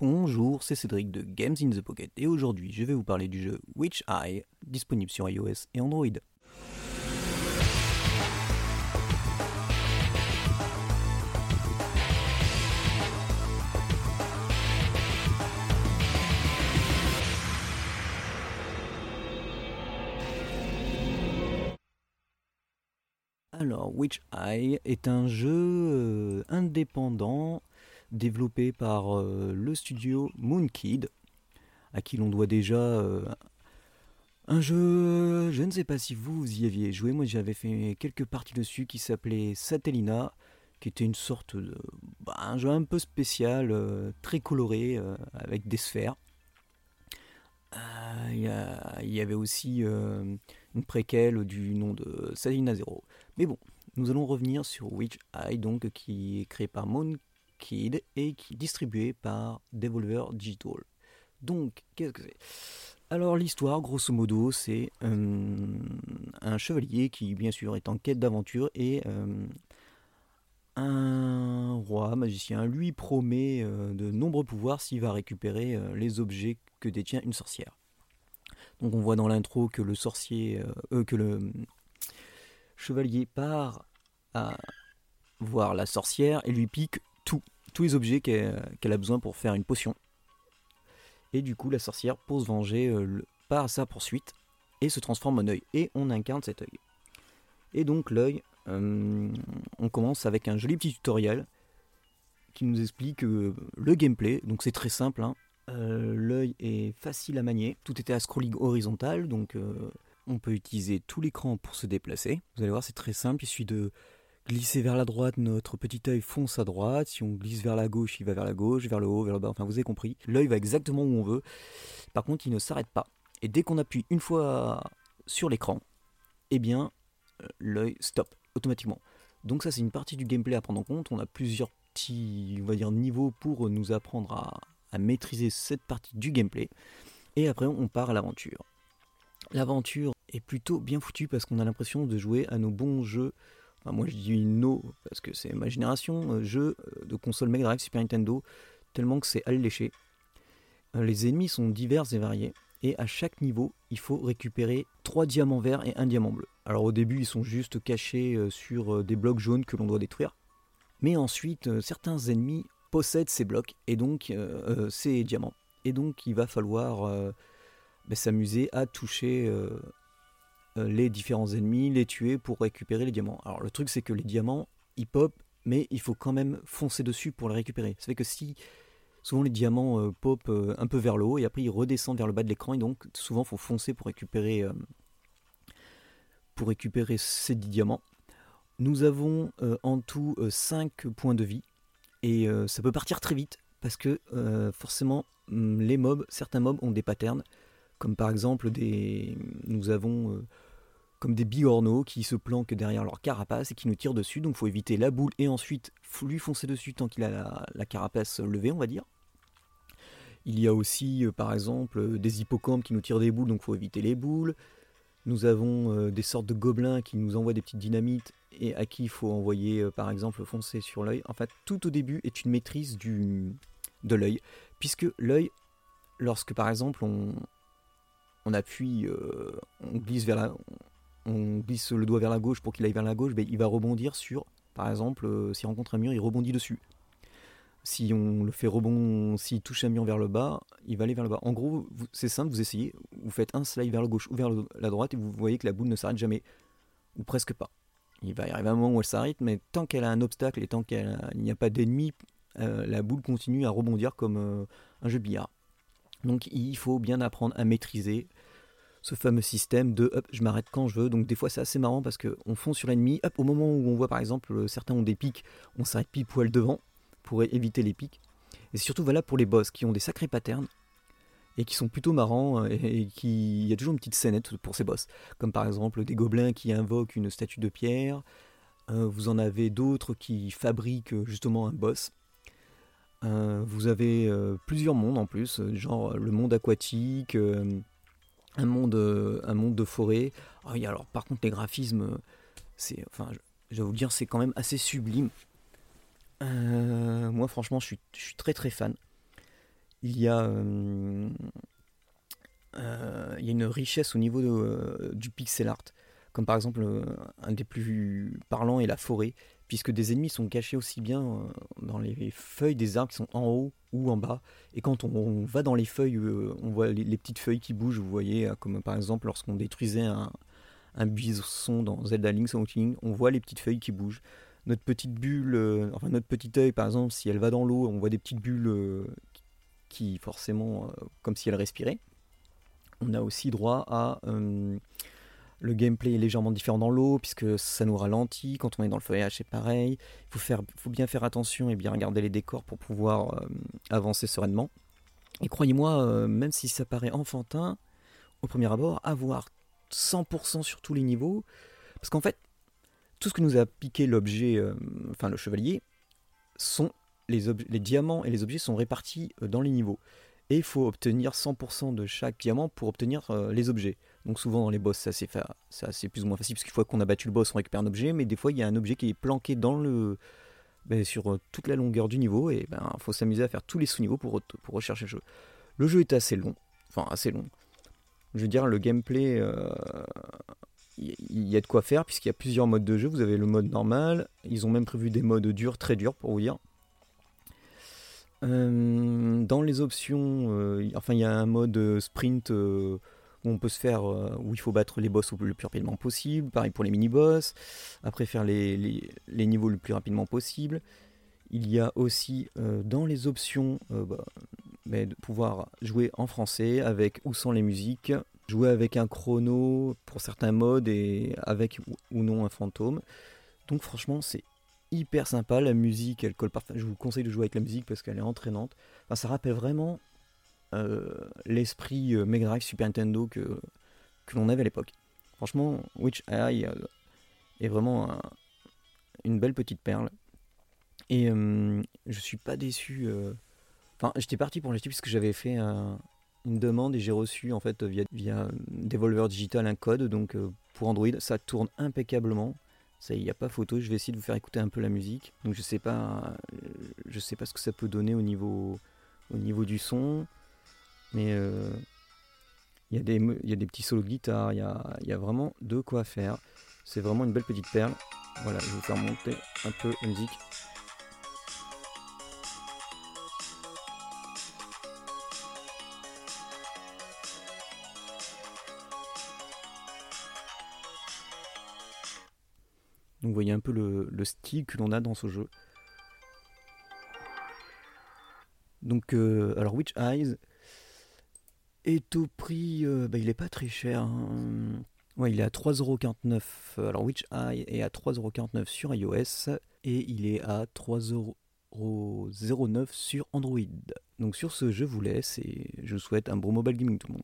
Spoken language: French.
Bonjour, c'est Cédric de Games in the Pocket et aujourd'hui je vais vous parler du jeu Witch Eye, disponible sur iOS et Android. Alors, Witch Eye est un jeu euh, indépendant développé par euh, le studio Moonkid, à qui l'on doit déjà euh, un jeu, je ne sais pas si vous y aviez joué, moi j'avais fait quelques parties dessus qui s'appelait Satellina, qui était une sorte de... Bah, un jeu un peu spécial, euh, très coloré, avec des sphères. Il y, avait aussi une préquelle du nom de Satellina Zero. Mais bon, nous allons revenir sur Witch Eye, donc, qui est créé par Moonkid Kid et qui est distribué par Devolver Digital. Donc, qu'est-ce que c'est? Alors, l'histoire, grosso modo, c'est euh, un chevalier qui, bien sûr, est en quête d'aventure et euh, un roi magicien lui promet euh, de nombreux pouvoirs s'il va récupérer les objets que détient une sorcière. Donc, on voit dans l'intro que le sorcier, que le chevalier part à voir la sorcière et lui pique tous les objets qu'elle a besoin pour faire une potion. Et du coup, la sorcière, pour se venger, euh, part à sa poursuite et se transforme en œil. Et on incarne cet œil. Et donc, l'œil, euh, on commence avec un joli petit tutoriel qui nous explique euh, le gameplay. Donc, c'est très simple. Hein. l'œil est facile à manier. Tout était à scrolling horizontal. Donc, on peut utiliser tout l'écran pour se déplacer. Vous allez voir, c'est très simple. Il suffit de glisser vers la droite, notre petit œil fonce à droite. Si on glisse vers la gauche, il va vers la gauche, vers le haut, vers le bas. Enfin, vous avez compris. L'œil va exactement où on veut. Par contre, il ne s'arrête pas. Et dès qu'on appuie une fois sur l'écran, eh bien, euh, l'œil stop automatiquement. Donc ça, c'est une partie du gameplay à prendre en compte. On a plusieurs petits, niveaux pour nous apprendre à maîtriser cette partie du gameplay. Et après, on part à l'aventure. L'aventure est plutôt bien foutue parce qu'on a l'impression de jouer à nos bons jeux moi je dis no parce que c'est ma génération, euh, jeu euh, de console Mega Drive Super Nintendo, tellement que c'est alléché. Euh, les ennemis sont divers et variés, et à chaque niveau, il faut récupérer 3 diamants verts et un diamant bleu. Alors au début, ils sont juste cachés sur des blocs jaunes que l'on doit détruire, mais ensuite, certains ennemis possèdent ces blocs et donc ces diamants. Et donc il va falloir ben, s'amuser à toucher euh, les différents ennemis, les tuer pour récupérer les diamants. Alors le truc c'est que les diamants, ils pop, mais il faut quand même foncer dessus pour les récupérer. Ça fait que si souvent les diamants euh, pop euh, un peu vers le haut et après ils redescendent vers le bas de l'écran et donc souvent il faut foncer pour récupérer pour récupérer ces 10 diamants. Nous avons en tout 5 points de vie et ça peut partir très vite parce que forcément mm, les mobs, certains mobs ont des patterns comme par exemple des nous avons comme des bigorneaux qui se planquent derrière leur carapace et qui nous tirent dessus. Donc il faut éviter la boule et ensuite lui foncer dessus tant qu'il a la, carapace levée, on va dire. Il y a aussi euh, par exemple euh, des hippocampes qui nous tirent des boules, donc il faut éviter les boules. Nous avons euh, des sortes de gobelins qui nous envoient des petites dynamites et à qui il faut envoyer par exemple foncer sur l'œil. En fait, tout au début est une maîtrise de l'œil, puisque l'œil, lorsque par exemple on, on appuie, on glisse vers la, on glisse le doigt vers la gauche pour qu'il aille vers la gauche, ben, il va rebondir sur, par exemple, euh, s'il rencontre un mur, il rebondit dessus. Si on le fait rebondir, s'il touche un mur vers le bas, il va aller vers le bas. En gros, c'est simple, vous essayez, vous faites un slide vers la gauche ou vers la droite et vous voyez que la boule ne s'arrête jamais, ou presque pas. Il va y arriver un moment où elle s'arrête, mais tant qu'elle a un obstacle et tant qu'il n'y a pas d'ennemi, euh, la boule continue à rebondir comme euh, un jeu billard. Donc il faut bien apprendre à maîtriser ce fameux système de hop, je m'arrête quand je veux. Donc des fois c'est assez marrant parce qu'on fonce sur l'ennemi, hop, au moment où on voit par exemple euh, certains ont des pics, on s'arrête pile poil devant pour éviter les pics. Et surtout valable pour les boss qui ont des sacrés patterns et qui sont plutôt marrants euh, et, qui il y a toujours une petite scénette pour ces boss comme par exemple des gobelins qui invoquent une statue de pierre euh, vous en avez d'autres qui fabriquent justement un boss vous avez plusieurs mondes en plus genre le monde aquatique un monde, euh, un monde de forêt. Ah alors par contre les graphismes, c'est, enfin, je, vais vous dire, c'est quand même assez sublime. Euh, moi franchement, je suis, je suis, très très fan. il y a, euh, euh, il y a une richesse au niveau de- du pixel art. Comme par exemple, euh, un des plus parlants est la forêt, puisque des ennemis sont cachés aussi bien euh, dans les feuilles des arbres qui sont en haut ou en bas. Et quand on, va dans les feuilles, euh, on voit les, petites feuilles qui bougent, vous voyez, euh, comme par exemple lorsqu'on détruisait un, buisson dans Zelda Link's Awakening, on voit les petites feuilles qui bougent. Notre petite bulle, enfin notre petit œil par exemple, si elle va dans l'eau, on voit des petites bulles qui forcément, comme si elle respirait. On a aussi droit à le gameplay est légèrement différent dans l'eau puisque ça nous ralentit. Quand on est dans le feuillage, c'est pareil. Il faut, faire, bien faire attention et bien regarder les décors pour pouvoir euh, avancer sereinement. Et croyez-moi, euh, même si ça paraît enfantin, au premier abord, avoir 100% sur tous les niveaux, parce qu'en fait, tout ce que nous a piqué l'objet, euh, enfin le chevalier, sont les, diamants et les objets sont répartis dans les niveaux. Et il faut obtenir 100% de chaque diamant pour obtenir euh, les objets. Donc souvent dans les boss, ça c'est c'est plus ou moins facile, parce qu'une fois qu'on a battu le boss, on récupère un objet, mais des fois il y a un objet qui est planqué dans le, ben, sur euh, toute la longueur du niveau, et ben faut s'amuser à faire tous les sous-niveaux pour, pour rechercher le jeu. Le jeu est assez long, enfin assez long. Je veux dire, le gameplay, euh, il y, a de quoi faire, puisqu'il y a plusieurs modes de jeu. Vous avez le mode normal, ils ont même prévu des modes durs, très durs pour vous dire. Euh, dans les options, euh, enfin il y a un mode euh, sprint euh, où on peut se faire, où il faut battre les boss le plus rapidement possible. Pareil pour les mini-boss. Après faire les, les- niveaux le plus rapidement possible. Il y a aussi dans les options bah, de pouvoir jouer en français avec ou sans les musiques, jouer avec un chrono pour certains modes et avec ou non un fantôme. Donc franchement c'est hyper sympa, la musique elle colle parfaitement. Je vous conseille de jouer avec la musique parce qu'elle est entraînante. Ça rappelle vraiment euh, l'esprit euh, Mega Super Nintendo que, que l'on avait à l'époque. Franchement, Witch Eye euh, est vraiment un- une belle petite perle. Et euh, je suis pas déçu. Enfin, j'étais parti pour l'acheter puisque j'avais fait un- une demande et j'ai reçu en fait via, via Devolver Digital un code. Donc pour Android, ça tourne impeccablement. Ça, il n'y a pas photo. Je vais essayer de vous faire écouter un peu la musique. Donc je sais pas, euh, je sais pas ce que ça peut donner au niveau, au niveau du son, mais euh, il y a des, il y a des petits solos de guitare. Il y a, il y a vraiment de quoi faire. C'est vraiment une belle petite perle. Voilà, je vais vous faire monter un peu la musique. Donc vous voyez un peu le, le style que l'on a dans ce jeu. Donc, euh, alors Witch Eyes est au prix, euh, bah, il est pas très cher. hein. Ouais, il est à 3,49€. Alors Witch Eye est à 3,49€ sur iOS et il est à 3,09€ sur Android. Donc sur ce, je vous laisse et je vous souhaite un bon mobile gaming tout le monde.